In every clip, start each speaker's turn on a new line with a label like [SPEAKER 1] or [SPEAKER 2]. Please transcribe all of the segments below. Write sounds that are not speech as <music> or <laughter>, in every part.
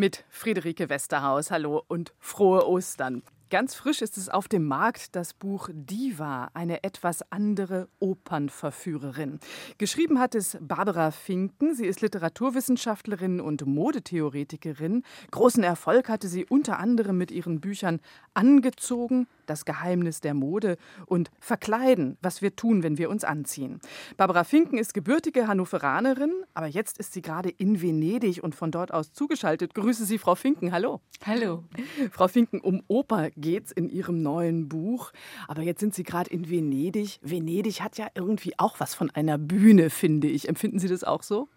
[SPEAKER 1] mit Friederike Westerhaus. Hallo und frohe Ostern. Ganz frisch ist es auf dem Markt das Buch Diva, eine etwas andere Opernverführerin. Geschrieben hat es Barbara Finken. Sie ist Literaturwissenschaftlerin und Modetheoretikerin. Großen Erfolg hatte sie unter anderem mit ihren Büchern Angezogen, das Geheimnis der Mode und Verkleiden, was wir tun, wenn wir uns anziehen. Barbara Finken ist gebürtige Hannoveranerin, aber jetzt ist sie gerade in Venedig und von dort aus zugeschaltet. Grüße Sie, Frau Finken. Hallo.
[SPEAKER 2] Hallo.
[SPEAKER 1] Frau Finken, um Oper geht's in Ihrem neuen Buch. Aber jetzt sind Sie gerade in Venedig. Venedig hat ja irgendwie auch was von einer Bühne, finde ich. Empfinden Sie das auch so?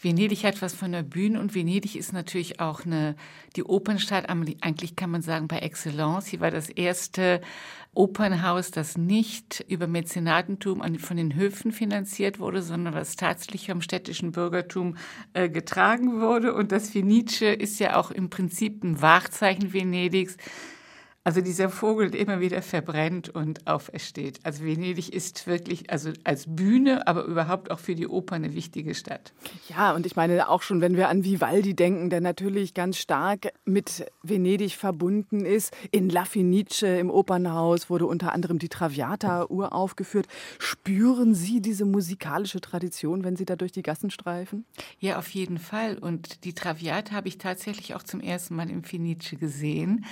[SPEAKER 2] Venedig hat was von einer Bühne und Venedig ist natürlich auch eine, die Opernstadt, eigentlich kann man sagen, bei Excellence. Sie war das erste Opernhaus, das nicht über Mäzenatentum von den Höfen finanziert wurde, sondern das tatsächlich vom städtischen Bürgertum äh, getragen wurde. Und das Fenice ist ja auch im Prinzip ein Wahrzeichen Venedigs. Also dieser Vogel, der immer wieder verbrennt und aufersteht. Also Venedig ist wirklich, also als Bühne, aber überhaupt auch für die Oper eine wichtige Stadt.
[SPEAKER 1] Ja, und ich meine auch schon, wenn wir an Vivaldi denken, der natürlich ganz stark mit Venedig verbunden ist. In La Fenice im Opernhaus wurde unter anderem die Traviata uraufgeführt. Spüren Sie diese musikalische Tradition, wenn Sie da durch die Gassen streifen?
[SPEAKER 2] Ja, auf jeden Fall. Und die Traviata habe ich tatsächlich auch zum ersten Mal im Fenice gesehen.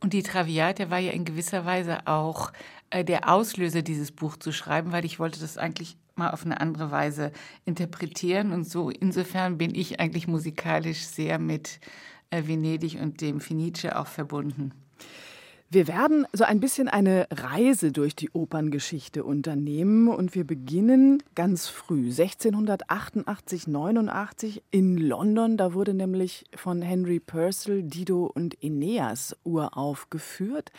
[SPEAKER 2] Und die Traviata war ja in gewisser Weise auch äh, der Auslöser, dieses Buch zu schreiben, weil ich wollte das eigentlich mal auf eine andere Weise interpretieren. Und so insofern bin ich eigentlich musikalisch sehr mit äh, Venedig und dem Fenice auch verbunden.
[SPEAKER 1] Wir werden so ein bisschen eine Reise durch die Operngeschichte unternehmen und wir beginnen ganz früh, 1688, 89 in London. Da wurde nämlich von Henry Purcell Dido und Aeneas uraufgeführt.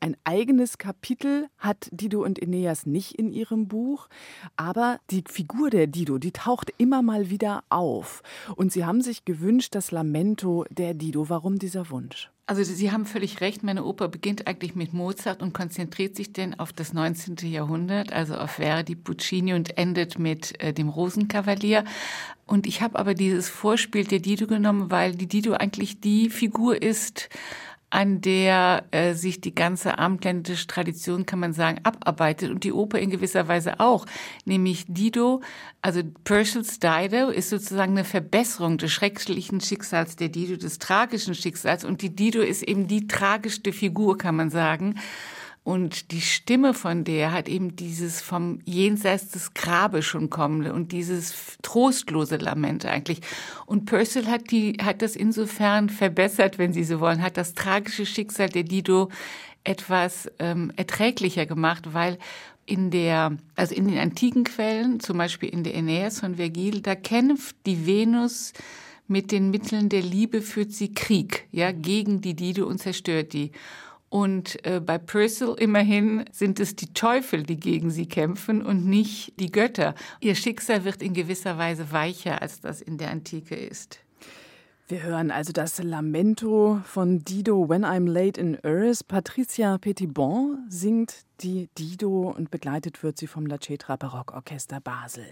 [SPEAKER 1] Ein eigenes Kapitel hat Dido und Aeneas nicht in ihrem Buch, aber die Figur der Dido, die taucht immer mal wieder auf. Und sie haben sich gewünscht, das Lamento der Dido. Warum dieser Wunsch?
[SPEAKER 2] Also Sie haben völlig recht, meine Oper beginnt eigentlich mit Mozart und konzentriert sich denn auf das 19. Jahrhundert, also auf Verdi, Puccini und endet mit äh, dem Rosenkavalier. Und ich habe aber dieses Vorspiel der Dido genommen, weil die Dido eigentlich die Figur ist, an der äh, sich die ganze abendländische Tradition, kann man sagen, abarbeitet und die Oper in gewisser Weise auch. Nämlich Dido, also Purcells Dido ist sozusagen eine Verbesserung des schrecklichen Schicksals der Dido, des tragischen Schicksals und die Dido ist eben die tragischste Figur, kann man sagen. Und die Stimme von der hat eben dieses vom Jenseits des Grabes schon kommende und dieses trostlose Lament eigentlich. Und Purcell hat die, hat das insofern verbessert, wenn Sie so wollen, hat das tragische Schicksal der Dido etwas ähm, erträglicher gemacht, weil in der, also in den antiken Quellen, zum Beispiel in der Aeneas von Vergil, da kämpft die Venus mit den Mitteln der Liebe führt sie Krieg, ja, gegen die Dido und zerstört die. Und äh, bei Purcell immerhin sind es die Teufel, die gegen sie kämpfen und nicht die Götter. Ihr Schicksal wird in gewisser Weise weicher, als das in der Antike ist.
[SPEAKER 1] Wir hören also das Lamento von Dido When I'm Late in Earth. Patricia Petitbon singt die Dido und begleitet wird sie vom La Cetra Barockorchester Basel.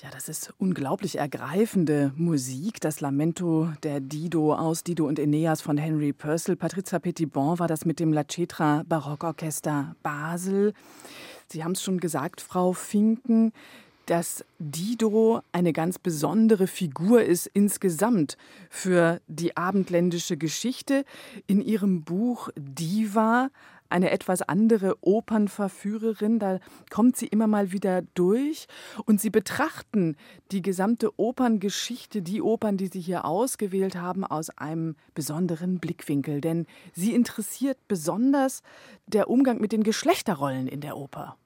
[SPEAKER 1] Ja, das ist unglaublich ergreifende Musik. Das Lamento der Dido aus Dido und Aeneas von Henry Purcell. Patrizia Petitbon war das mit dem La Cetra Barockorchester Basel. Sie haben es schon gesagt, Frau Finken, dass Dido eine ganz besondere Figur ist insgesamt für die abendländische Geschichte. In ihrem Buch Diva eine etwas andere Opernverführerin. Da kommt sie immer mal wieder durch und sie betrachten die gesamte Operngeschichte, die Opern, die sie hier ausgewählt haben, aus einem besonderen Blickwinkel. Denn sie interessiert besonders der Umgang mit den Geschlechterrollen in der Oper.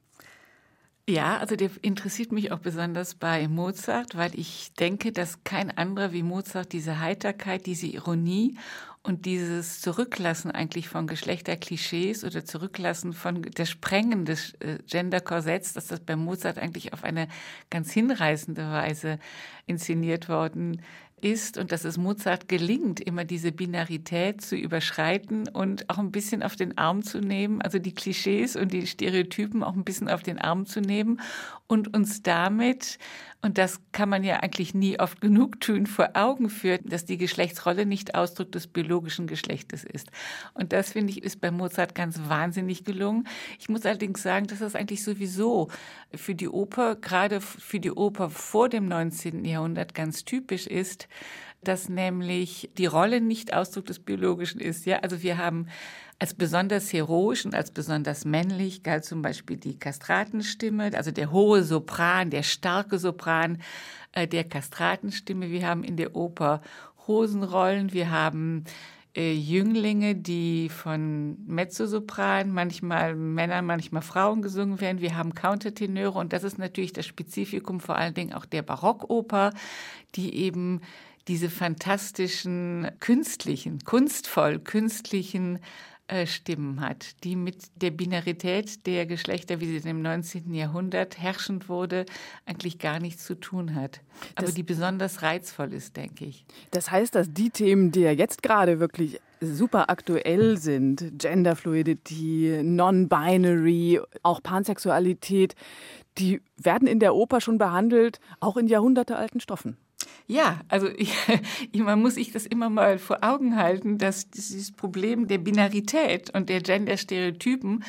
[SPEAKER 2] Ja, also der interessiert mich auch besonders bei Mozart, weil ich denke, dass kein anderer wie Mozart diese Heiterkeit, diese Ironie und dieses Zurücklassen eigentlich von Geschlechterklischees oder Zurücklassen von der Sprengen des äh, Genderkorsetts, dass das bei Mozart eigentlich auf eine ganz hinreißende Weise inszeniert worden ist und dass es Mozart gelingt, immer diese Binarität zu überschreiten und auch ein bisschen auf den Arm zu nehmen, also die Klischees und die Stereotypen auch ein bisschen auf den Arm zu nehmen und uns damit, und das kann man ja eigentlich nie oft genug tun, vor Augen führt, dass die Geschlechtsrolle nicht Ausdruck des biologischen Geschlechtes ist. Und das, finde ich, ist bei Mozart ganz wahnsinnig gelungen. Ich muss allerdings sagen, dass das eigentlich sowieso für die Oper, gerade für die Oper vor dem 19. Jahrhundert ganz typisch ist, dass nämlich die Rolle nicht Ausdruck des Biologischen ist. Ja, also wir haben als besonders heroisch und als besonders männlich galt zum Beispiel die Kastratenstimme, also der hohe Sopran, der starke Sopran äh, der Kastratenstimme. Wir haben in der Oper Hosenrollen, wir haben äh, Jünglinge, die von Mezzosopran, manchmal Männern, manchmal Frauen gesungen werden. Wir haben Countertenöre und das ist natürlich das Spezifikum vor allen Dingen auch der Barockoper, die eben diese fantastischen, künstlichen, kunstvoll künstlichen äh, Stimmen hat, die mit der Binarität der Geschlechter, wie sie im 19. Jahrhundert herrschend wurde, eigentlich gar nichts zu tun hat. Aber das, die besonders reizvoll ist, denke ich.
[SPEAKER 1] Das heißt, dass die Themen, die ja jetzt gerade wirklich super aktuell sind, Genderfluidity, Non-Binary, auch Pansexualität, die werden in der Oper schon behandelt, auch in jahrhundertealten Stoffen.
[SPEAKER 2] Ja, also <laughs> ich, man muss sich das immer mal vor Augen halten, dass dieses Problem der Binarität und der Genderstereotypen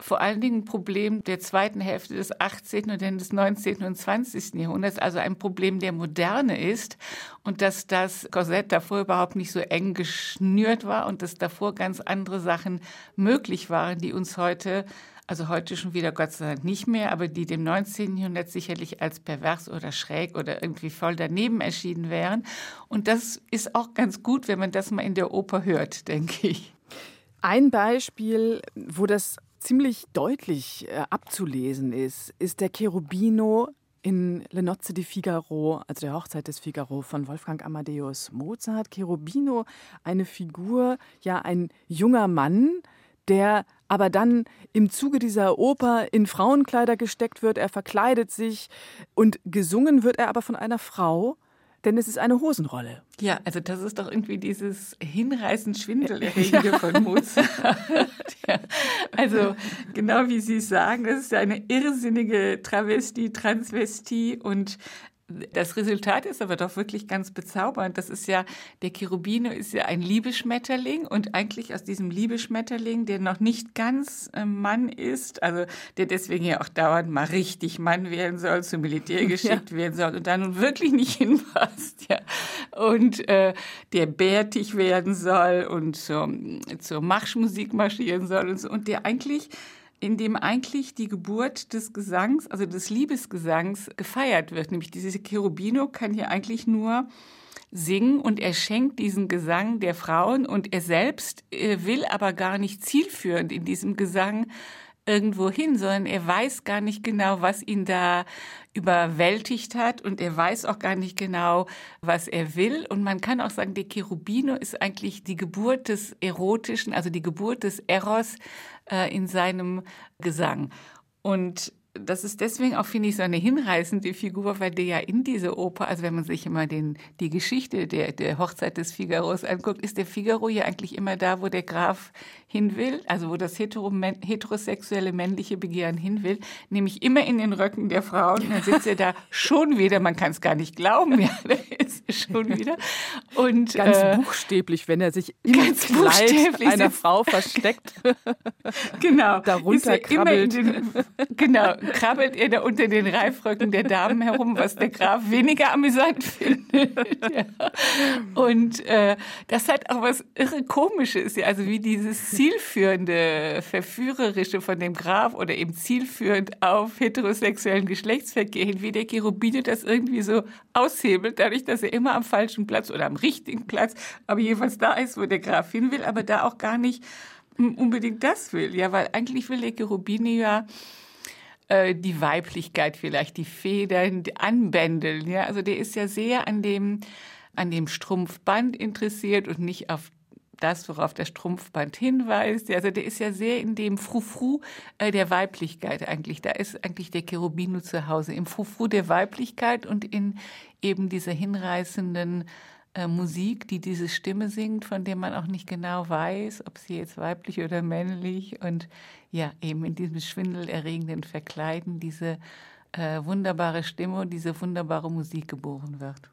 [SPEAKER 2] vor allen Dingen ein Problem der zweiten Hälfte des 18. und dann des 19. und 20. Jahrhunderts, also ein Problem der Moderne ist und dass das Korsett davor überhaupt nicht so eng geschnürt war und dass davor ganz andere Sachen möglich waren, die uns heute also heute schon wieder Gott sei Dank nicht mehr, aber die dem 19. Jahrhundert sicherlich als pervers oder schräg oder irgendwie voll daneben erschienen wären. Und das ist auch ganz gut, wenn man das mal in der Oper hört, <laughs> denke ich.
[SPEAKER 1] Ein Beispiel, wo das ziemlich deutlich äh, abzulesen ist, ist der Cherubino in Le Nozze di Figaro, also der Hochzeit des Figaro von Wolfgang Amadeus Mozart. Cherubino, eine Figur, ja ein junger Mann, der aber dann im Zuge dieser Oper in Frauenkleider gesteckt wird, er verkleidet sich und gesungen wird er aber von einer Frau, denn es ist eine Hosenrolle.
[SPEAKER 2] Ja, also das ist doch irgendwie dieses hinreißend <laughs> Schwindelerregende ja. von Mozart. ja. Also genau wie Sie sagen, das ist eine irrsinnige Travestie, Transvestie und das Resultat ist aber doch wirklich ganz bezaubernd. Das ist ja, der Cherubino ist ja ein Liebeschmetterling und eigentlich aus diesem Liebeschmetterling, der noch nicht ganz äh, Mann ist, also der deswegen ja auch dauernd mal richtig Mann werden soll, zum Militär <laughs> geschickt ja. werden soll und da nun wirklich nicht <laughs> hinpasst, ja. Und äh, der bärtig werden soll und zur, zur Marschmusik marschieren soll und so. Und der eigentlich in dem eigentlich die Geburt des Gesangs, also des Liebesgesangs, gefeiert wird. Nämlich diese Cherubino kann hier eigentlich nur singen und er schenkt diesen Gesang der Frauen und er selbst äh, will aber gar nicht zielführend in diesem Gesang irgendwo hin, sondern er weiß gar nicht genau, was ihn da überwältigt hat und er weiß auch gar nicht genau, was er will. Und man kann auch sagen, der Cherubino ist eigentlich die Geburt des Erotischen, also die Geburt des Eros äh, in seinem Gesang. Und
[SPEAKER 3] das ist deswegen auch, finde ich, so eine hinreißende Figur, weil der ja in diese Oper, also wenn man sich immer den, die Geschichte der, der Hochzeit des Figaros anguckt, ist der Figaro ja eigentlich immer da, wo der Graf hin will, also wo das heterosexuelle männliche Begehren hin will, nämlich immer in den Röcken der Frauen. Und dann sitzt er da <laughs> schon wieder, man kann es gar nicht glauben, ja, <laughs> da ist er schon wieder.
[SPEAKER 1] Und, ganz äh, buchstäblich, wenn er sich im Kleid einer Frau versteckt. <laughs>
[SPEAKER 3] genau.
[SPEAKER 1] Darunter krabbelt.
[SPEAKER 3] Den, genau, krabbelt er da unter den Reifröcken der Damen herum, was der Graf weniger amüsant findet. ja. Und äh, das hat auch was irre Komisches, ja, also wie dieses zielführende, verführerische von dem Graf oder eben zielführend auf heterosexuellen Geschlechtsverkehr hin, wie der Cherubine das irgendwie so aushebelt, dadurch, dass er immer am falschen Platz oder am richtigen Platz, aber jedenfalls da ist, wo der Graf hin will, aber da auch gar nicht unbedingt das will. Ja, weil eigentlich will der Cherubine ja äh, die Weiblichkeit vielleicht, die Federn die anbändeln. Ja, also der ist ja sehr an dem, an dem Strumpfband interessiert und nicht auf das, worauf der Strumpfband hinweist. Also der ist ja sehr in dem Frufru äh, der Weiblichkeit eigentlich. Da ist eigentlich der Cherubino zu Hause. Im Frufru der Weiblichkeit und in eben dieser hinreißenden äh, Musik, die diese Stimme singt, von der man auch nicht genau weiß, ob sie jetzt weiblich oder männlich und ja, eben in diesem schwindelerregenden Verkleiden diese äh, wunderbare Stimme und diese wunderbare Musik geboren wird.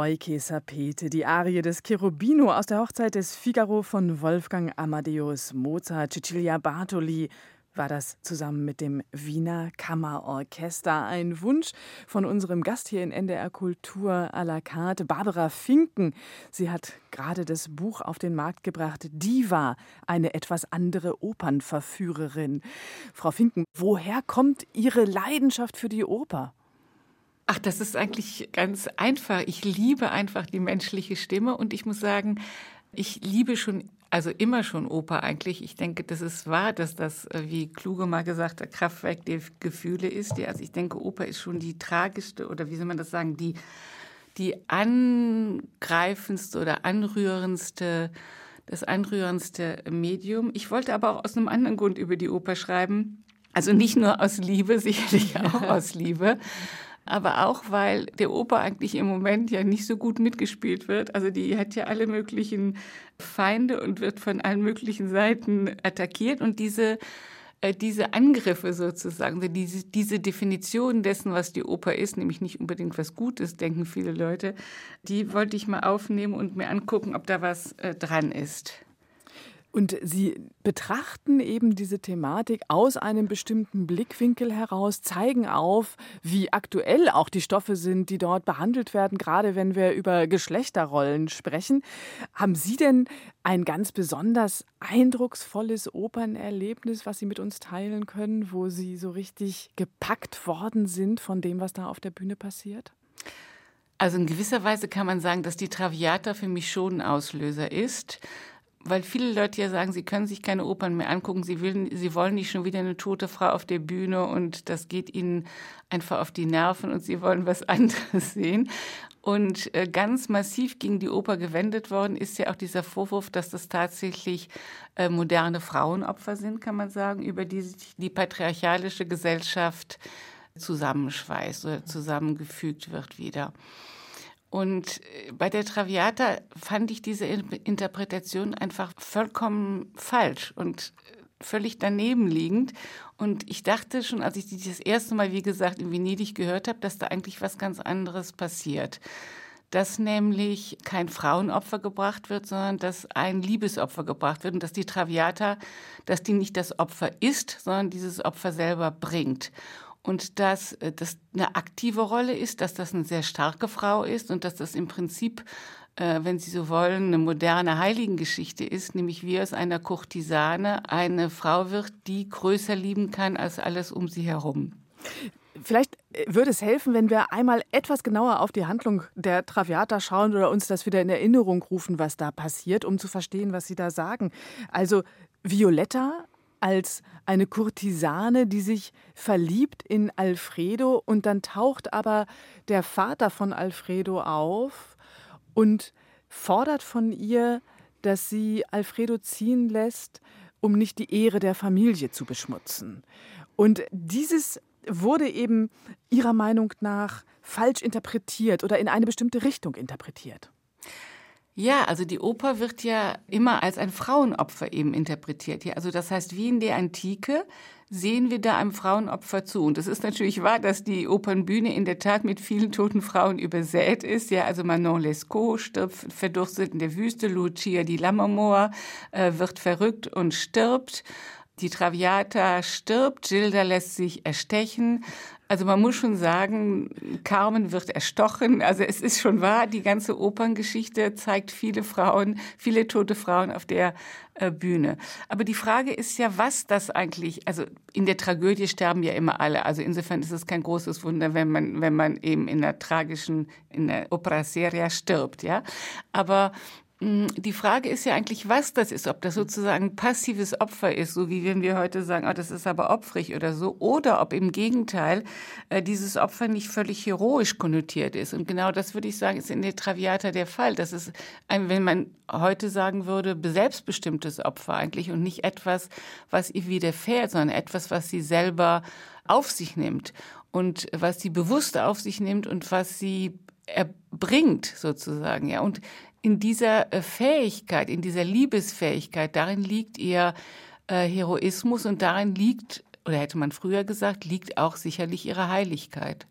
[SPEAKER 1] Voike Sapete, die Arie des Cherubino aus der Hochzeit des Figaro von Wolfgang Amadeus Mozart. Cecilia Bartoli war das zusammen mit dem Wiener Kammerorchester. Ein Wunsch von unserem Gast hier in NDR Kultur à la carte, Barbara Finken. Sie hat gerade das Buch auf den Markt gebracht, Diva, eine etwas andere Opernverführerin. Frau Finken, woher kommt Ihre Leidenschaft für die Oper?
[SPEAKER 3] Ach, das ist eigentlich ganz einfach. Ich liebe einfach die menschliche Stimme und ich muss sagen, ich liebe schon
[SPEAKER 2] also immer schon Oper eigentlich. Ich denke, das ist wahr, dass das, äh, wie Kluge mal gesagt hat, Kraftwerk der Gefühle ist. Also ich denke, Oper ist schon die tragischste oder wie soll man das sagen, die, die angreifendste oder anrührendste, das anrührendste Medium. Ich wollte aber auch aus einem anderen Grund über die Oper schreiben. Also nicht nur aus Liebe, sicherlich <laughs> auch aus Liebe, aber auch weil der Oper eigentlich im Moment ja nicht so gut mitgespielt wird. Also die hat ja alle möglichen Feinde und wird von allen möglichen Seiten attackiert und diese äh, diese Angriffe sozusagen, diese, diese Definition dessen, was die Oper ist, nämlich nicht unbedingt was Gutes, denken viele Leute, die wollte ich mal aufnehmen und mir angucken, ob da was äh, dran ist.
[SPEAKER 1] Und Sie betrachten eben diese Thematik aus einem bestimmten Blickwinkel heraus, zeigen auf, wie aktuell auch die Stoffe sind, die dort behandelt werden, gerade wenn wir über Geschlechterrollen sprechen. Haben Sie denn ein ganz besonders eindrucksvolles Opernerlebnis, was Sie mit uns teilen können, wo Sie so richtig gepackt worden sind von dem, was da auf der Bühne passiert?
[SPEAKER 2] Also in gewisser Weise kann man sagen, dass die Traviata für mich schon ein Auslöser ist weil viele Leute ja sagen, sie können sich keine Opern mehr angucken, sie, will, sie wollen nicht schon wieder eine tote Frau auf der Bühne und das geht ihnen einfach auf die Nerven und sie wollen was <laughs> anderes sehen. Und äh, ganz massiv gegen die Oper gewendet worden ist ja auch dieser Vorwurf, dass das tatsächlich äh, moderne Frauenopfer sind, kann man sagen, über die sich die patriarchalische Gesellschaft zusammenschweißt oder zusammengefügt wird wieder. Und äh, bei der Traviata fand ich diese Interpretation einfach vollkommen falsch und äh, völlig daneben liegend. Und ich dachte schon, als ich die das erste Mal, wie gesagt, in Venedig gehört habe, dass da eigentlich was ganz anderes passiert. Dass nämlich kein Frauenopfer gebracht wird, sondern dass ein Liebesopfer gebracht wird und dass die Traviata, dass die nicht das Opfer ist, sondern dieses Opfer selber bringt und dass äh, das eine aktive Rolle ist, dass das eine sehr starke Frau ist und dass das im Prinzip, äh, wenn Sie so wollen, eine moderne Heiligengeschichte ist, nämlich wie aus einer Kurtisane eine Frau wird, die größer lieben kann als alles um sie herum.
[SPEAKER 1] Vielleicht äh, würde es helfen, wenn wir einmal etwas genauer auf die Handlung der Traviata schauen oder uns das wieder in Erinnerung rufen, was da passiert, um zu verstehen, was Sie da sagen. Also Violetta als eine Kurtisane, die sich verliebt in Alfredo und dann taucht aber der Vater von Alfredo auf und fordert von ihr, dass sie Alfredo ziehen lässt, um nicht die Ehre der Familie zu beschmutzen. Und dieses wurde eben ihrer Meinung nach falsch interpretiert oder in eine bestimmte Richtung interpretiert.
[SPEAKER 2] Ja, also die Oper wird ja immer als ein Frauenopfer eben interpretiert. Ja, also das heißt, wie in der Antike sehen wir da einem Frauenopfer zu. Und es ist natürlich wahr, dass die Opernbühne in der Tat mit vielen toten Frauen übersät ist. Ja, also Manon Lescaut stirbt verdurstet in der Wüste, Lucia di Lammermoor äh, wird verrückt und stirbt. Die Traviata stirbt, Gilda lässt sich erstechen. Also man muss schon sagen, Carmen wird erstochen. Also es ist schon wahr, die ganze Operngeschichte zeigt viele Frauen, viele tote Frauen auf der äh, Bühne. Aber die Frage ist ja, was das eigentlich, also in der Tragödie sterben ja immer alle. Also insofern ist es kein großes Wunder, wenn man, wenn man eben in der tragischen, in der Opera Seria stirbt, ja. Aber die Frage ist ja eigentlich, was das ist, ob das sozusagen passives Opfer ist, so wie wenn wir heute sagen, oh, das ist aber opfrig oder so, oder ob im Gegenteil äh, dieses Opfer nicht völlig heroisch konnotiert ist. Und genau das würde ich sagen, ist in der Traviata der Fall. Das ist ein, wenn man heute sagen würde, selbstbestimmtes Opfer eigentlich und nicht etwas, was ihr widerfährt, sondern etwas, was sie selber auf sich nimmt und was sie bewusst auf sich nimmt und was sie erbringt sozusagen, ja. Und in dieser äh, Fähigkeit, in dieser Liebesfähigkeit, darin liegt ihr äh, Heroismus und darin liegt, oder hätte man früher gesagt, liegt auch sicherlich ihre Heiligkeit.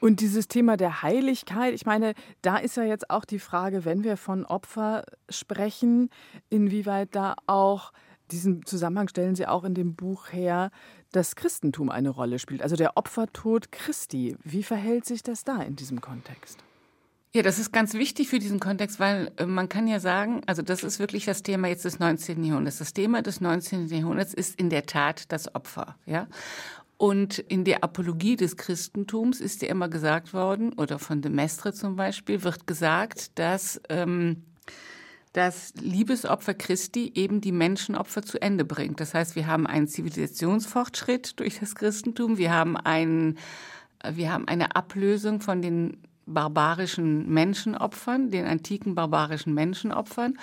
[SPEAKER 1] Und dieses Thema der Heiligkeit, ich meine, da ist ja jetzt auch die Frage, wenn wir von Opfer sprechen, inwieweit da auch, diesen Zusammenhang stellen Sie auch in dem Buch her, das Christentum eine Rolle spielt, also der Opfertod Christi. Wie verhält sich das da in diesem Kontext?
[SPEAKER 2] Ja, das ist ganz wichtig für diesen Kontext, weil äh, man kann ja sagen, also das ist wirklich das Thema jetzt des 19. Jahrhunderts. Das Thema des 19. Jahrhunderts ist in der Tat das Opfer, ja. Und in der Apologie des Christentums ist ja immer gesagt worden, oder von de Mestre zum Beispiel, wird gesagt, dass ähm, das Liebesopfer Christi eben die Menschenopfer zu Ende bringt. Das heißt, wir haben einen Zivilisationsfortschritt durch das Christentum, wir haben, einen, wir haben eine Ablösung von den barbarischen Menschenopfern, den antiken barbarischen Menschenopfern.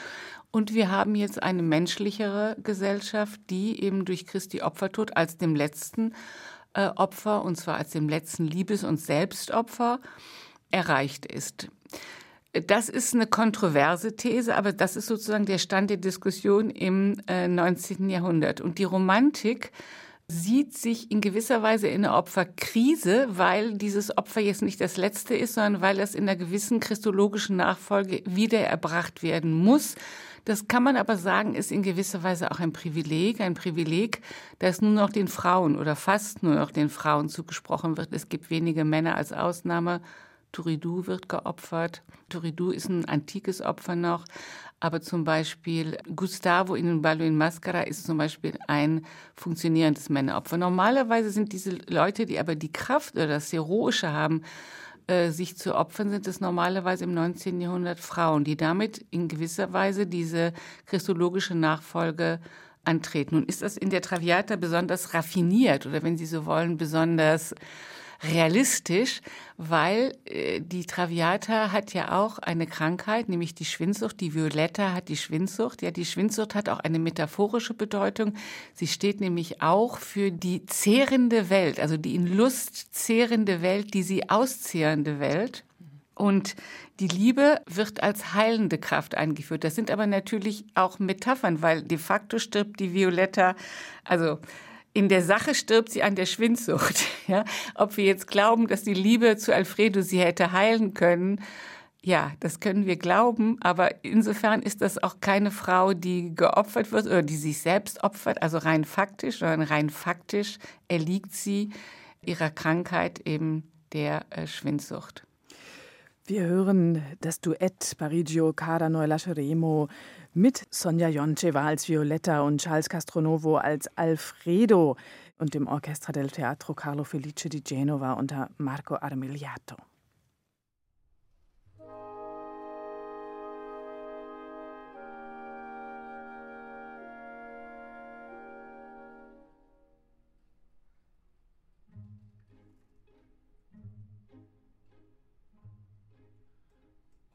[SPEAKER 2] Und wir haben jetzt eine menschlichere Gesellschaft, die eben durch Christi Opfertod als dem letzten äh, Opfer, und zwar als dem letzten Liebes- und Selbstopfer, erreicht ist. Das ist eine kontroverse These, aber das ist sozusagen der Stand der Diskussion im äh, 19. Jahrhundert. Und die Romantik sieht sich in gewisser Weise in einer Opferkrise, weil dieses Opfer jetzt nicht das letzte ist, sondern weil es in einer gewissen christologischen Nachfolge wieder erbracht werden muss. Das kann man aber sagen, ist in gewisser Weise auch ein Privileg, ein Privileg, das nur noch den Frauen oder fast nur noch den Frauen zugesprochen wird. Es gibt wenige Männer als Ausnahme. Turidou wird geopfert. Turidou ist ein antikes Opfer noch. Aber zum Beispiel Gustavo in Ballo in Mascara ist zum Beispiel ein funktionierendes Männeropfer. Normalerweise sind diese Leute, die aber die Kraft oder das Heroische haben, äh, sich zu opfern, sind es normalerweise im 19. Jahrhundert Frauen, die damit in gewisser Weise diese christologische Nachfolge antreten. Nun ist das in der Traviata besonders raffiniert oder wenn Sie so wollen, besonders realistisch, weil äh, die Traviata hat ja auch eine Krankheit, nämlich die Schwindsucht. Die Violetta hat die Schwindsucht. Ja, die Schwindsucht hat auch eine metaphorische Bedeutung. Sie steht nämlich auch für die zehrende Welt, also die in Lust zehrende Welt, die sie auszehrende Welt. Und die Liebe wird als heilende Kraft eingeführt. Das sind aber natürlich auch Metaphern, weil de facto stirbt die Violetta, also in der Sache stirbt sie an der Schwindsucht. <laughs> Ja? Ob wir jetzt glauben, dass die Liebe zu Alfredo sie hätte heilen können, ja, das können wir glauben, aber insofern ist das auch keine Frau, die geopfert wird oder die sich selbst opfert, also rein faktisch, sondern rein faktisch erliegt sie ihrer Krankheit eben der äh, Schwindsucht.
[SPEAKER 3] Wir hören das Duett Parigio Cara Noi Lasceremo mit Sonja Joncheva als Violetta und Charles Castronovo als Alfredo und dem Orchestra del Teatro Carlo Felice di Genova unter Marco Armigliato.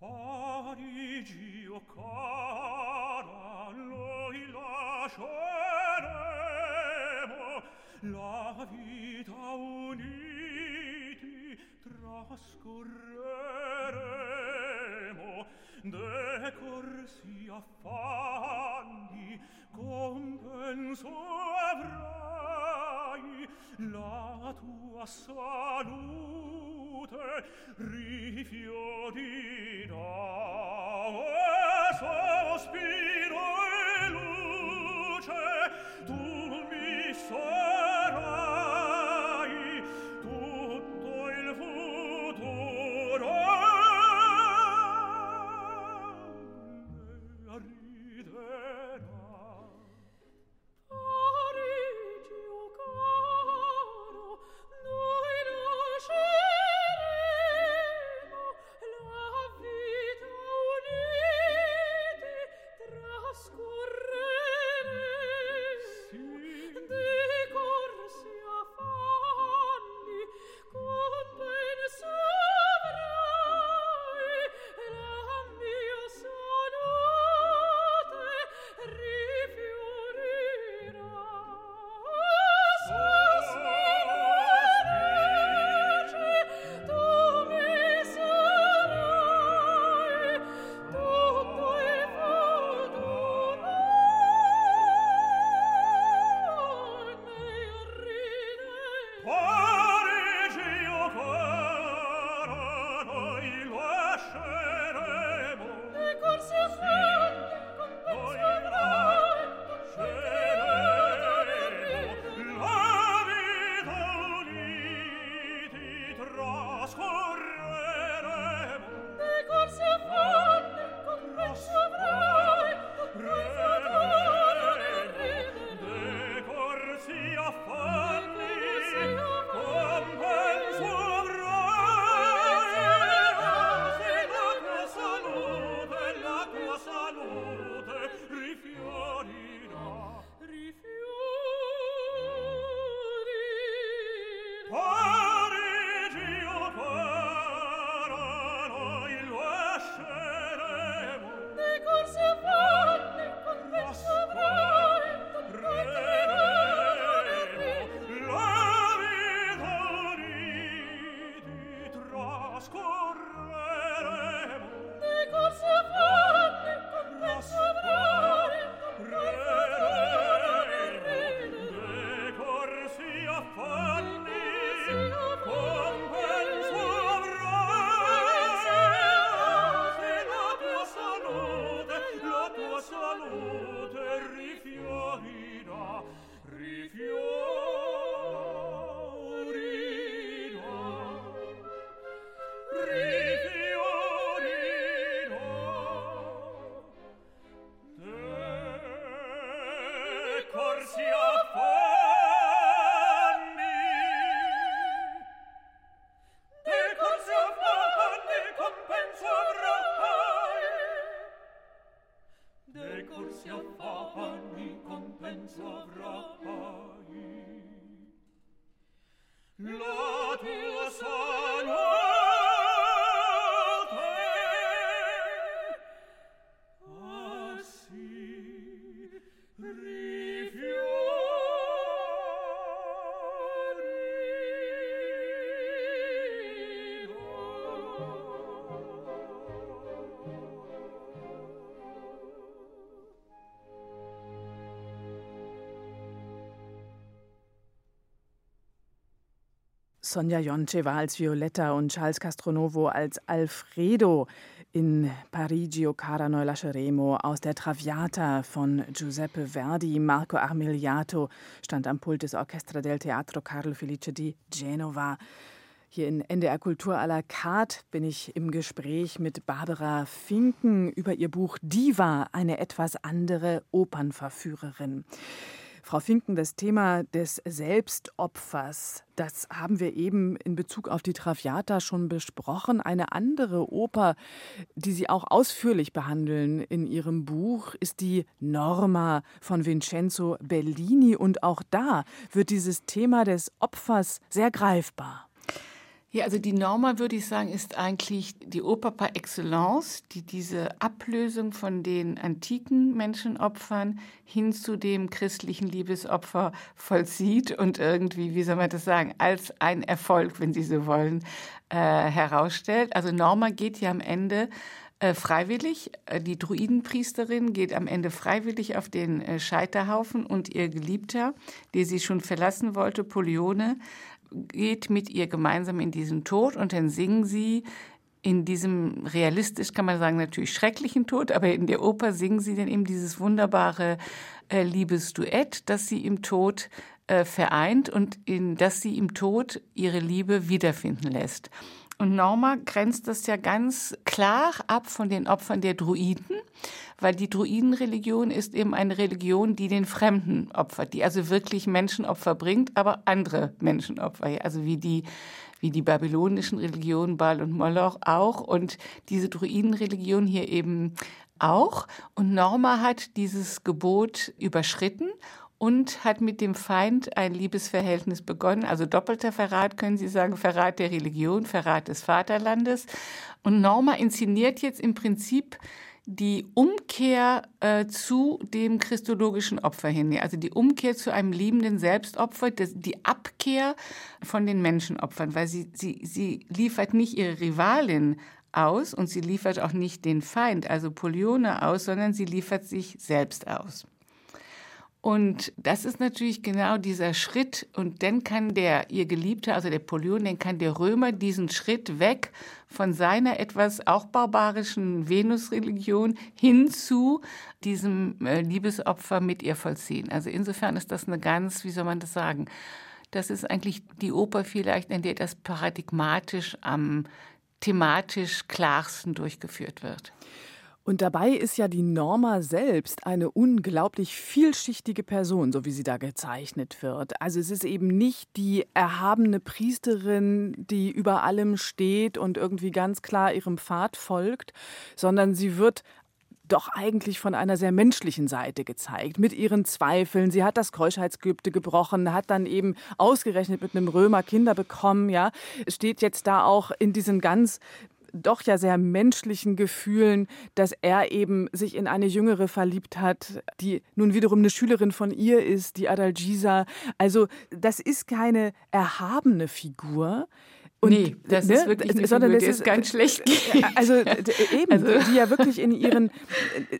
[SPEAKER 3] Parigio cara, noi lasceremo la vita uniti trascorreremo decorsi affanni compenso avrai la tua salute rifiorirà e sospirerà
[SPEAKER 1] Sonja Jonce war als Violetta und Charles Castronovo als Alfredo in Parigio cara noi lasceremo aus der Traviata von Giuseppe Verdi. Marco Armiliato stand am Pult des Orchestra del Teatro Carlo Felice di Genova. Hier in NDR Kultur à la carte bin ich im Gespräch mit Barbara Finken über ihr Buch Diva, eine etwas andere Opernverführerin. Frau Finken, das Thema des Selbstopfers, das haben wir eben in Bezug auf die Traviata schon besprochen. Eine andere Oper, die Sie auch ausführlich behandeln in Ihrem Buch, ist die Norma von Vincenzo Bellini. Und auch da wird dieses Thema des Opfers sehr greifbar.
[SPEAKER 2] Ja, also die Norma, würde ich sagen, ist eigentlich die Oper par excellence, die diese Ablösung von den antiken Menschenopfern hin zu dem christlichen Liebesopfer vollzieht und irgendwie, wie soll man das sagen, als ein Erfolg, wenn Sie so wollen, äh, herausstellt. Also Norma geht ja am Ende äh, freiwillig. Äh, die Druidenpriesterin geht am Ende freiwillig auf den äh, Scheiterhaufen und ihr Geliebter, der sie schon verlassen wollte, Polione, geht mit ihr gemeinsam in diesen Tod und dann singen sie in diesem realistisch kann man sagen natürlich schrecklichen Tod, aber in der Oper singen sie dann eben dieses wunderbare äh, Liebesduett, das sie im Tod äh, vereint und in das sie im Tod ihre Liebe wiederfinden lässt. Und Norma grenzt das ja ganz klar ab von den Opfern der Druiden, weil die Druidenreligion ist eben eine Religion, die den Fremden opfert, die also wirklich Menschenopfer bringt, aber andere Menschenopfer, also wie die wie die babylonischen Religionen Baal und Moloch auch und diese Druidenreligion hier eben auch. Und Norma hat dieses Gebot überschritten und hat mit dem Feind ein Liebesverhältnis begonnen. Also doppelter Verrat, können Sie sagen, Verrat der Religion, Verrat des Vaterlandes. Und Norma inszeniert jetzt im Prinzip die Umkehr äh, zu dem christologischen Opfer hin, also die Umkehr zu einem liebenden Selbstopfer, das, die Abkehr von den Menschenopfern, weil sie, sie, sie liefert nicht ihre Rivalin aus und sie liefert auch nicht den Feind, also Polione aus, sondern sie liefert sich selbst aus. Und das ist natürlich genau dieser Schritt. Und dann kann der, ihr Geliebter, also der Polion, dann kann der Römer diesen Schritt weg von seiner etwas auch barbarischen Venusreligion hin zu diesem äh, Liebesopfer mit ihr vollziehen. Also insofern ist das eine ganz, wie soll man das sagen? Das ist eigentlich die Oper vielleicht, in der das paradigmatisch am thematisch klarsten durchgeführt wird.
[SPEAKER 1] Und dabei ist ja die Norma selbst eine unglaublich vielschichtige Person, so wie sie da gezeichnet wird. Also es ist eben nicht die erhabene Priesterin, die über allem steht und irgendwie ganz klar ihrem Pfad folgt, sondern sie wird doch eigentlich von einer sehr menschlichen Seite gezeigt, mit ihren Zweifeln. Sie hat das Keuschheitsgelübde gebrochen, hat dann eben ausgerechnet mit einem Römer Kinder bekommen, ja. Steht jetzt da auch in diesen ganz doch ja sehr menschlichen Gefühlen, dass er eben sich in eine Jüngere verliebt hat, die nun wiederum eine Schülerin von ihr ist, die Adalgisa. Also das ist keine erhabene Figur.
[SPEAKER 2] Und, nee, das ne, ist wirklich eine sondern Figur, das ist ganz schlecht.
[SPEAKER 1] Geht. Also eben, also. die ja wirklich in ihren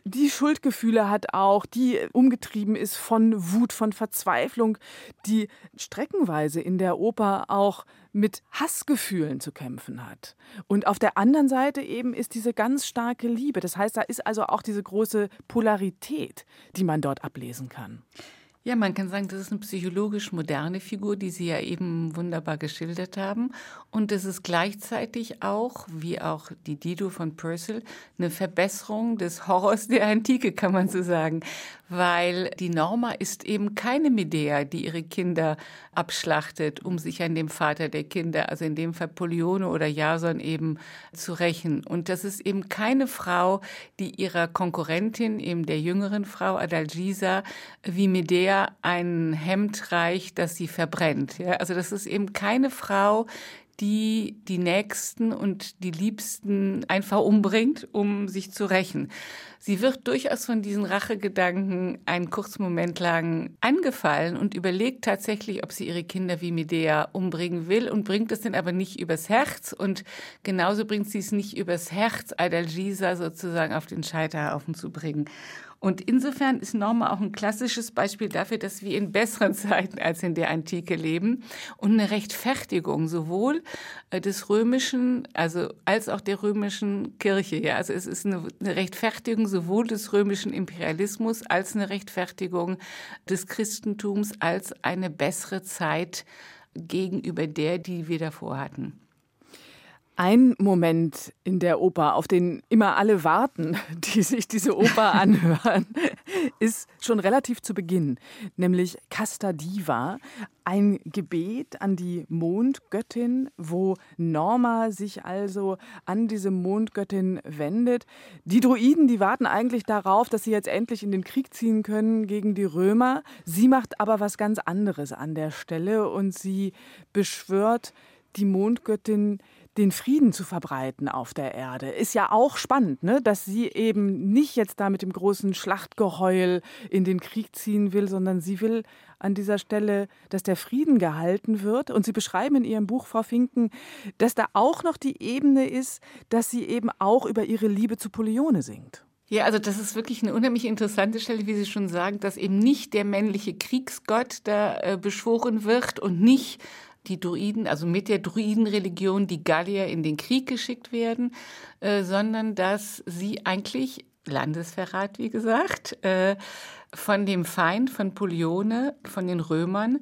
[SPEAKER 1] die Schuldgefühle hat auch, die umgetrieben ist von Wut, von Verzweiflung, die streckenweise in der Oper auch mit Hassgefühlen zu kämpfen hat. Und auf der anderen Seite eben ist diese ganz starke Liebe. Das heißt, da ist also auch diese große Polarität, die man dort ablesen kann.
[SPEAKER 2] Ja, man kann sagen, das ist eine psychologisch moderne Figur, die Sie ja eben wunderbar geschildert haben. Und es ist gleichzeitig auch, wie auch die Dido von Purcell, eine Verbesserung des Horrors der Antike, kann man so sagen weil die Norma ist eben keine Medea, die ihre Kinder abschlachtet, um sich an dem Vater der Kinder, also in dem Fall Polione oder Jason eben zu rächen. Und das ist eben keine Frau, die ihrer Konkurrentin, eben der jüngeren Frau Adalgisa, wie Medea ein Hemd reicht, das sie verbrennt. Ja, also das ist eben keine Frau, die die Nächsten und die Liebsten einfach umbringt, um sich zu rächen. Sie wird durchaus von diesen Rachegedanken einen kurzen Moment lang angefallen und überlegt tatsächlich, ob sie ihre Kinder wie Medea umbringen will und bringt es dann aber nicht übers Herz und genauso bringt sie es nicht übers Herz, Adalgisa sozusagen auf den Scheiterhaufen zu bringen. Und insofern ist Norma auch ein klassisches Beispiel dafür, dass wir in besseren <laughs> Zeiten als in der Antike leben und eine Rechtfertigung sowohl äh, des römischen, also als auch der römischen Kirche. Ja, also es ist eine, eine Rechtfertigung sowohl des römischen Imperialismus als eine Rechtfertigung des Christentums als eine bessere Zeit gegenüber der, die wir davor hatten.
[SPEAKER 1] Ein Moment in der Oper, auf den immer alle warten, <laughs> die sich diese Oper <laughs> anhören, ist schon relativ zu Beginn, nämlich Casta Diva, ein Gebet an die Mondgöttin, wo Norma sich also an diese Mondgöttin wendet. Die Druiden, die warten eigentlich darauf, dass sie jetzt endlich in den Krieg ziehen können gegen die Römer. Sie macht aber was ganz anderes an der Stelle und sie beschwört die Mondgöttin, den Frieden zu verbreiten auf der Erde. Ist ja auch spannend, ne? dass sie eben nicht jetzt da mit dem großen Schlachtgeheul in den Krieg ziehen will, sondern sie will an dieser Stelle, dass der Frieden gehalten wird. Und Sie beschreiben in Ihrem Buch, Frau Finken, dass da auch noch die Ebene ist, dass sie eben auch über ihre Liebe zu Polione singt.
[SPEAKER 2] Ja, also das ist wirklich eine unheimlich interessante Stelle, wie Sie schon sagen, dass eben nicht der männliche Kriegsgott da äh, beschworen wird und nicht die Druiden, also mit der Druidenreligion die Gallier in den Krieg geschickt werden, äh, sondern dass sie eigentlich Landesverrat, wie gesagt, äh, von dem Feind, von Polione, von den Römern,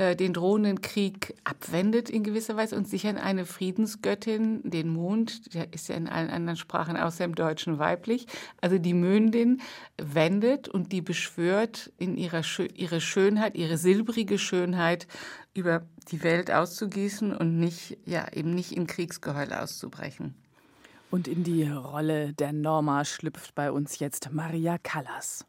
[SPEAKER 2] äh, den drohenden Krieg abwendet in gewisser Weise und sich an eine Friedensgöttin, den Mond, der ist ja in allen anderen Sprachen außer im Deutschen weiblich, also die Möndin, wendet und die beschwört, in ihrer ihre Schönheit, ihre silbrige Schönheit über die Welt auszugießen und nicht, ja, eben nicht in Kriegsgeheul auszubrechen.
[SPEAKER 1] Und in die Rolle der Norma schlüpft bei uns jetzt Maria Callas.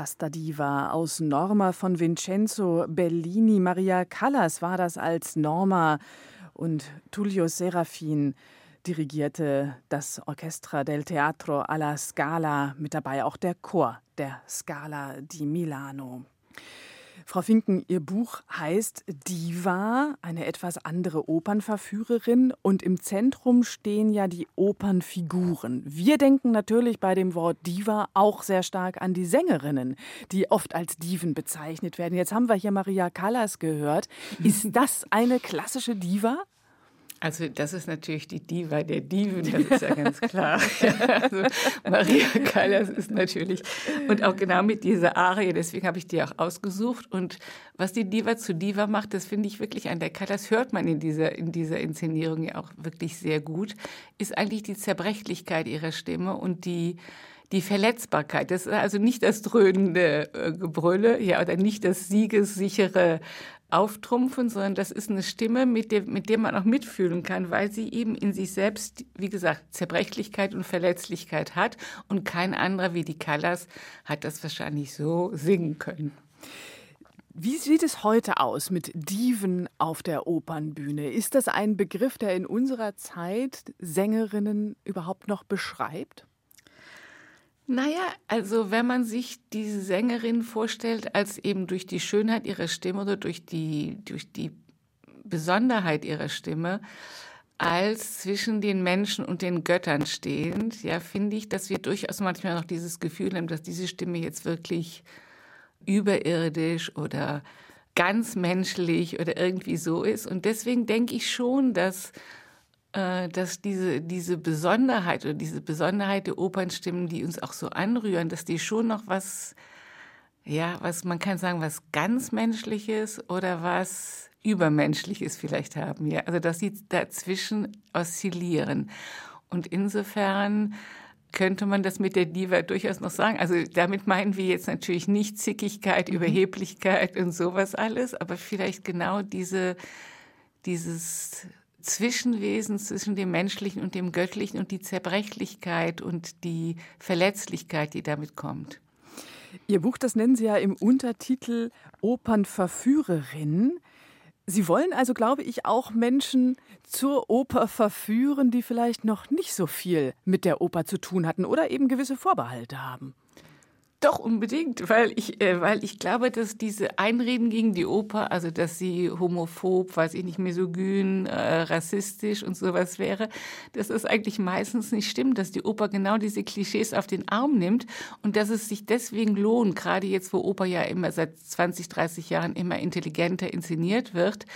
[SPEAKER 1] Casta Diva aus Norma von Vincenzo Bellini. Maria Callas war das als Norma und Tullio Serafin dirigierte das Orchestra del Teatro alla Scala, mit dabei auch der Chor der Scala di Milano. Frau Finken, Ihr Buch heißt Diva, eine etwas andere Opernverführerin und im Zentrum stehen ja die Opernfiguren. Wir denken natürlich bei dem Wort Diva auch sehr stark an die Sängerinnen, die oft als Diven bezeichnet werden. Jetzt haben wir hier Maria Callas gehört. Ist <laughs> das eine klassische Diva?
[SPEAKER 2] Also das ist natürlich die Diva der Diven, das <laughs> ist ja ganz klar. <laughs> also Maria Callas ist natürlich und auch genau mit dieser Arie, deswegen habe ich die auch ausgesucht. Und was die Diva zu Diva macht, das finde ich wirklich an der Callas hört man in dieser in dieser Inszenierung ja auch wirklich sehr gut, ist eigentlich die Zerbrechlichkeit ihrer Stimme und die die Verletzbarkeit. Das ist also nicht das dröhnende äh, Gebrülle, ja, oder nicht das siegessichere auftrumpfen, sondern das ist eine Stimme, mit der, mit der man auch mitfühlen kann, weil sie eben in sich selbst, wie gesagt, Zerbrechlichkeit und Verletzlichkeit hat und kein anderer wie die Callas hat das wahrscheinlich so singen können.
[SPEAKER 1] Wie sieht es heute aus mit Diven auf der Opernbühne? Ist das ein Begriff, der in unserer Zeit Sängerinnen überhaupt noch beschreibt?
[SPEAKER 2] Naja, also wenn man sich diese Sängerin vorstellt, als eben durch die Schönheit ihrer Stimme oder durch die, durch die Besonderheit ihrer Stimme, als zwischen den Menschen und den Göttern stehend, ja, finde ich, dass wir durchaus manchmal noch dieses Gefühl haben, dass diese Stimme jetzt wirklich überirdisch oder ganz menschlich oder irgendwie so ist. Und deswegen denke ich schon, dass dass diese, diese Besonderheit oder diese Besonderheit der Opernstimmen, die uns auch so anrühren, dass die schon noch was, ja, was man kann sagen, was ganz Menschliches oder was Übermenschliches vielleicht haben. Ja, also dass sie dazwischen oszillieren. Und insofern könnte man das mit der Diva durchaus noch sagen. Also damit meinen wir jetzt natürlich nicht Zickigkeit, mhm. Überheblichkeit und sowas alles, aber vielleicht genau diese, dieses Zwischenwesen zwischen dem Menschlichen und dem Göttlichen und die Zerbrechlichkeit und die Verletzlichkeit, die damit kommt.
[SPEAKER 1] Ihr Buch, das nennen Sie ja im Untertitel Opernverführerin. Sie wollen also, glaube ich, auch Menschen zur Oper verführen, die vielleicht noch nicht so viel mit der Oper zu tun hatten oder eben gewisse Vorbehalte haben.
[SPEAKER 2] Doch, unbedingt, weil ich, äh, weil ich glaube, dass diese Einreden gegen die Oper, also dass sie homophob, weiß ich nicht, misogyn, äh, rassistisch und sowas wäre, dass das eigentlich meistens nicht stimmt, dass die Oper genau diese Klischees auf den Arm nimmt und dass es sich deswegen lohnt, gerade jetzt, wo Oper ja immer seit 20, 30 Jahren immer intelligenter inszeniert wird,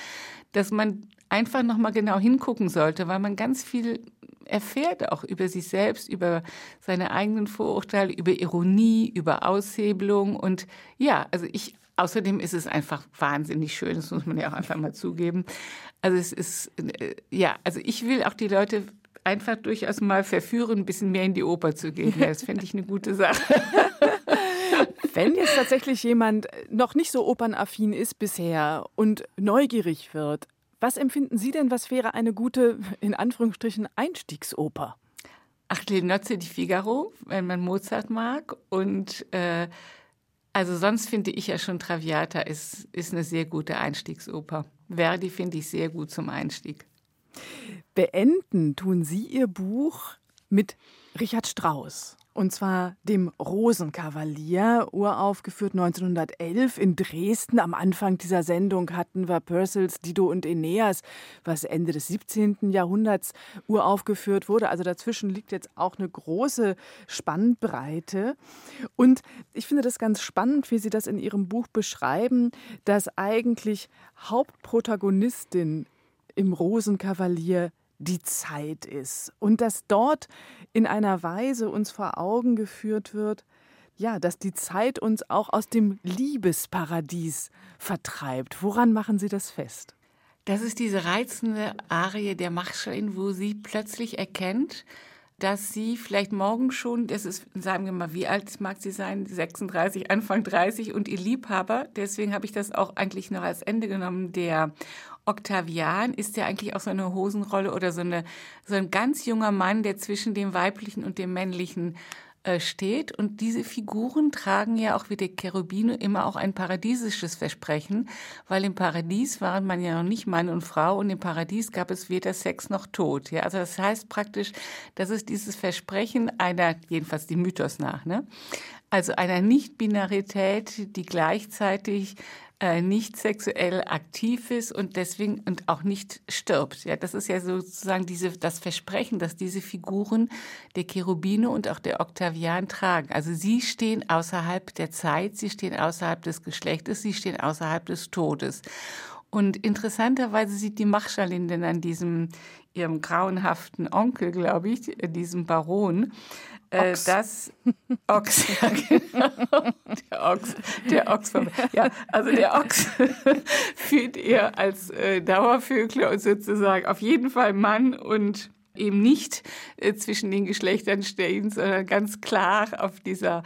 [SPEAKER 2] dass man einfach nochmal genau hingucken sollte, weil man ganz viel erfährt auch über sich selbst, über seine eigenen Vorurteile, über Ironie, über Aushebelung. Und ja, also ich, außerdem ist es einfach wahnsinnig schön, das muss man ja auch einfach mal zugeben. Also es ist, äh, ja, also ich will auch die Leute einfach durchaus mal verführen, ein bisschen mehr in die Oper zu gehen. Das fände ich eine gute Sache. <laughs>
[SPEAKER 1] Wenn jetzt tatsächlich jemand noch nicht so opernaffin ist bisher und neugierig wird, was empfinden Sie denn, was wäre eine gute, in Anführungsstrichen, Einstiegsoper?
[SPEAKER 2] Ach, Le Nozze di Figaro, wenn man Mozart mag. Und äh, also sonst finde ich ja schon Traviata ist, ist eine sehr gute Einstiegsoper. Verdi finde ich sehr gut zum Einstieg.
[SPEAKER 1] Beenden tun Sie Ihr Buch mit Richard Strauss. Und zwar dem Rosenkavalier, uraufgeführt 1911 in Dresden. Am Anfang dieser Sendung hatten wir Purcells Dido und Aeneas, was Ende des 17. Jahrhunderts uraufgeführt wurde. Also dazwischen liegt jetzt auch eine große Spannbreite. Und ich finde das ganz spannend, wie Sie das in Ihrem Buch beschreiben, dass eigentlich Hauptprotagonistin im Rosenkavalier die Zeit ist und dass dort in einer Weise uns vor Augen geführt wird, ja, dass die Zeit uns auch aus dem Liebesparadies vertreibt. Woran machen Sie das fest?
[SPEAKER 2] Das ist diese reizende Arie der Machschein, wo sie plötzlich erkennt, dass sie vielleicht morgen schon, das ist, sagen wir mal, wie alt mag sie sein? 36, Anfang 30 und ihr Liebhaber, deswegen habe ich das auch eigentlich noch als Ende genommen, der Octavian ist ja eigentlich auch so eine Hosenrolle oder so, eine, so ein ganz junger Mann, der zwischen dem weiblichen und dem männlichen äh, steht. Und diese Figuren tragen ja auch wie der Cherubino immer auch ein paradiesisches Versprechen, weil im Paradies waren man ja noch nicht Mann und Frau und im Paradies gab es weder Sex noch Tod. Ja, also das heißt praktisch, dass es dieses Versprechen einer, jedenfalls die Mythos nach, ne? Also einer Nicht-Binarität, die gleichzeitig äh, nicht sexuell aktiv ist und deswegen und auch nicht stirbt. Ja, das ist ja sozusagen diese, das Versprechen, dass diese Figuren der Cherubine und auch der Octavian tragen. Also sie stehen außerhalb der Zeit, sie stehen außerhalb des Geschlechtes, sie stehen außerhalb des Todes. Und interessanterweise sieht die Marschallin denn an diesem ihrem grauenhaften Onkel, glaube ich, diesem Baron, äh, Ochs. das Ochs, <laughs> ja, genau. Der Ochs, der Ochs vom, ja, also der Ochs <laughs> führt ihr als äh, Dauervögler und sozusagen auf jeden Fall Mann und eben nicht äh, zwischen den Geschlechtern stehen, sondern ganz klar auf dieser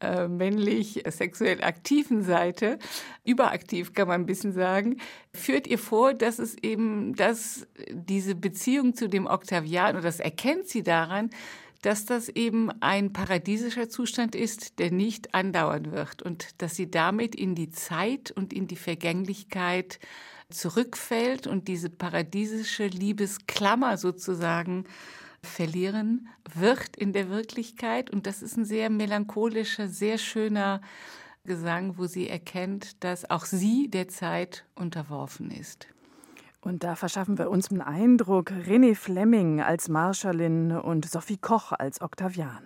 [SPEAKER 2] äh, männlich sexuell aktiven Seite, überaktiv kann man ein bisschen sagen, führt ihr vor, dass es eben, dass diese Beziehung zu dem Octavian, und das erkennt sie daran, dass das eben ein paradiesischer Zustand ist, der nicht andauern wird und dass sie damit in die Zeit und in die Vergänglichkeit zurückfällt und diese paradiesische Liebesklammer sozusagen verlieren wird in der Wirklichkeit. Und das ist ein sehr melancholischer, sehr schöner Gesang, wo sie erkennt, dass auch sie der Zeit unterworfen ist.
[SPEAKER 3] Und da verschaffen wir uns einen Eindruck. René Fleming als Marschallin und Sophie Koch als Octavian.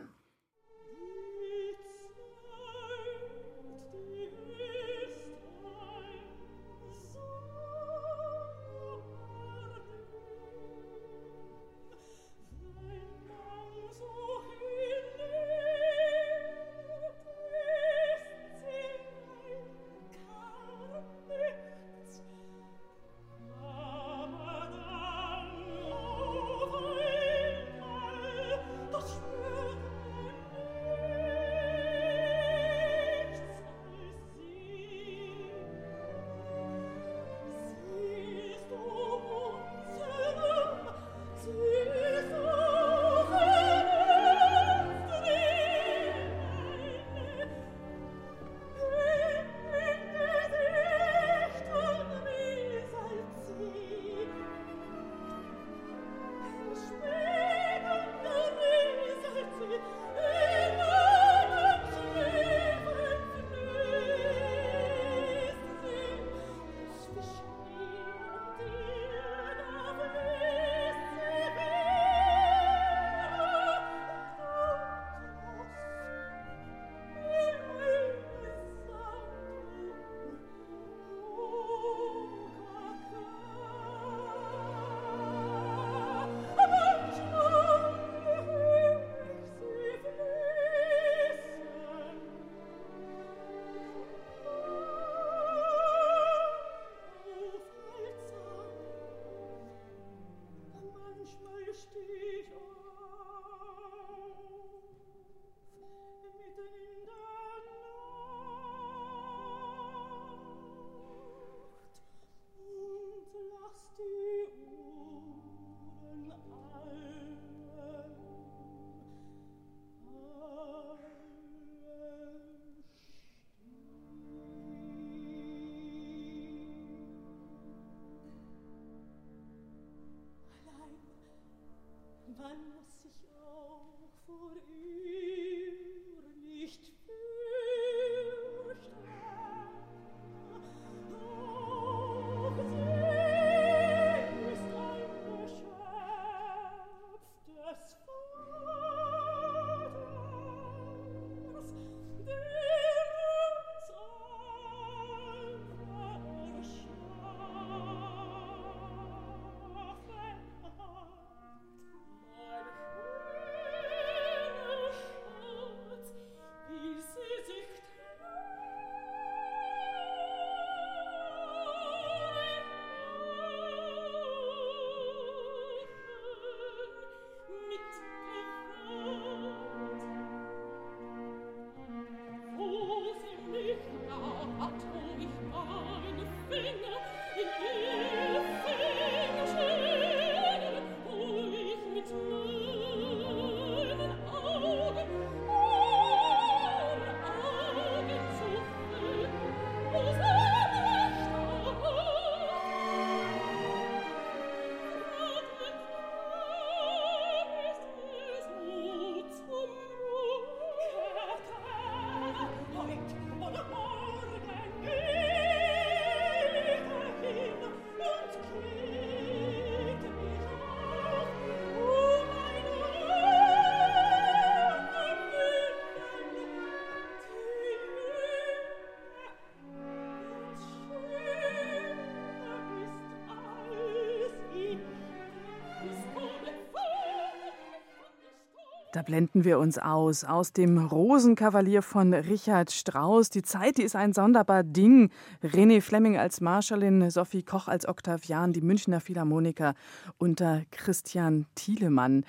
[SPEAKER 1] Da blenden wir uns aus. Aus dem Rosenkavalier von Richard Strauss. Die Zeit, die ist ein sonderbar Ding. René Flemming als Marschallin, Sophie Koch als Octavian, die Münchner Philharmoniker unter Christian Thielemann.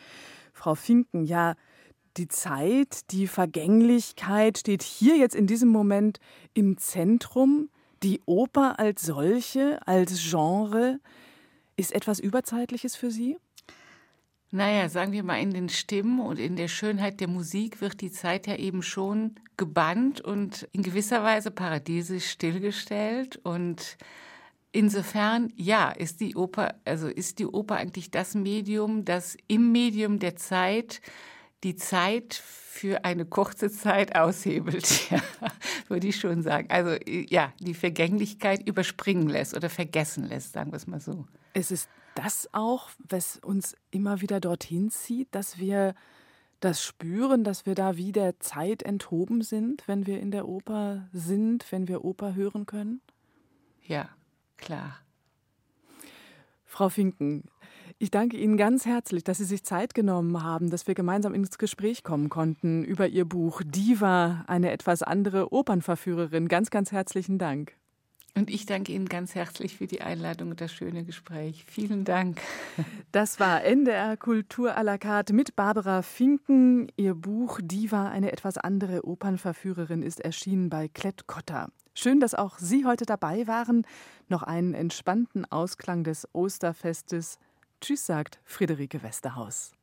[SPEAKER 1] Frau Finken, ja, die Zeit, die Vergänglichkeit steht hier jetzt in diesem Moment im Zentrum. Die Oper als solche, als Genre, ist etwas Überzeitliches für Sie?
[SPEAKER 2] Naja, sagen wir mal, in den Stimmen und in der Schönheit der Musik wird die Zeit ja eben schon gebannt und in gewisser Weise paradiesisch stillgestellt. Und insofern, ja, ist die Oper, also ist die Oper eigentlich das Medium, das im Medium der Zeit die Zeit für eine kurze Zeit aushebelt, <laughs> ja, würde ich schon sagen. Also ja, die Vergänglichkeit überspringen lässt oder vergessen lässt, sagen wir es mal so.
[SPEAKER 1] Es ist das auch, was uns immer wieder dorthin zieht, dass wir das spüren, dass wir da wie der Zeit enthoben sind, wenn wir in der Oper sind, wenn wir Oper hören können?
[SPEAKER 2] Ja, klar.
[SPEAKER 1] Frau Finken, ich danke Ihnen ganz herzlich, dass Sie sich Zeit genommen haben, dass wir gemeinsam ins Gespräch kommen konnten über Ihr Buch Diva, eine etwas andere Opernverführerin. Ganz, ganz herzlichen Dank.
[SPEAKER 2] Und ich danke Ihnen ganz herzlich für die Einladung und das schöne Gespräch. Vielen Dank. <laughs>
[SPEAKER 1] Das war NDR Kultur à la carte mit Barbara Finken. Ihr Buch Diva, eine etwas andere Opernverführerin, ist erschienen bei Klett-Cotta. Schön, dass auch Sie heute dabei waren. Noch einen entspannten Ausklang des Osterfestes. Tschüss, sagt Friederike Westerhaus.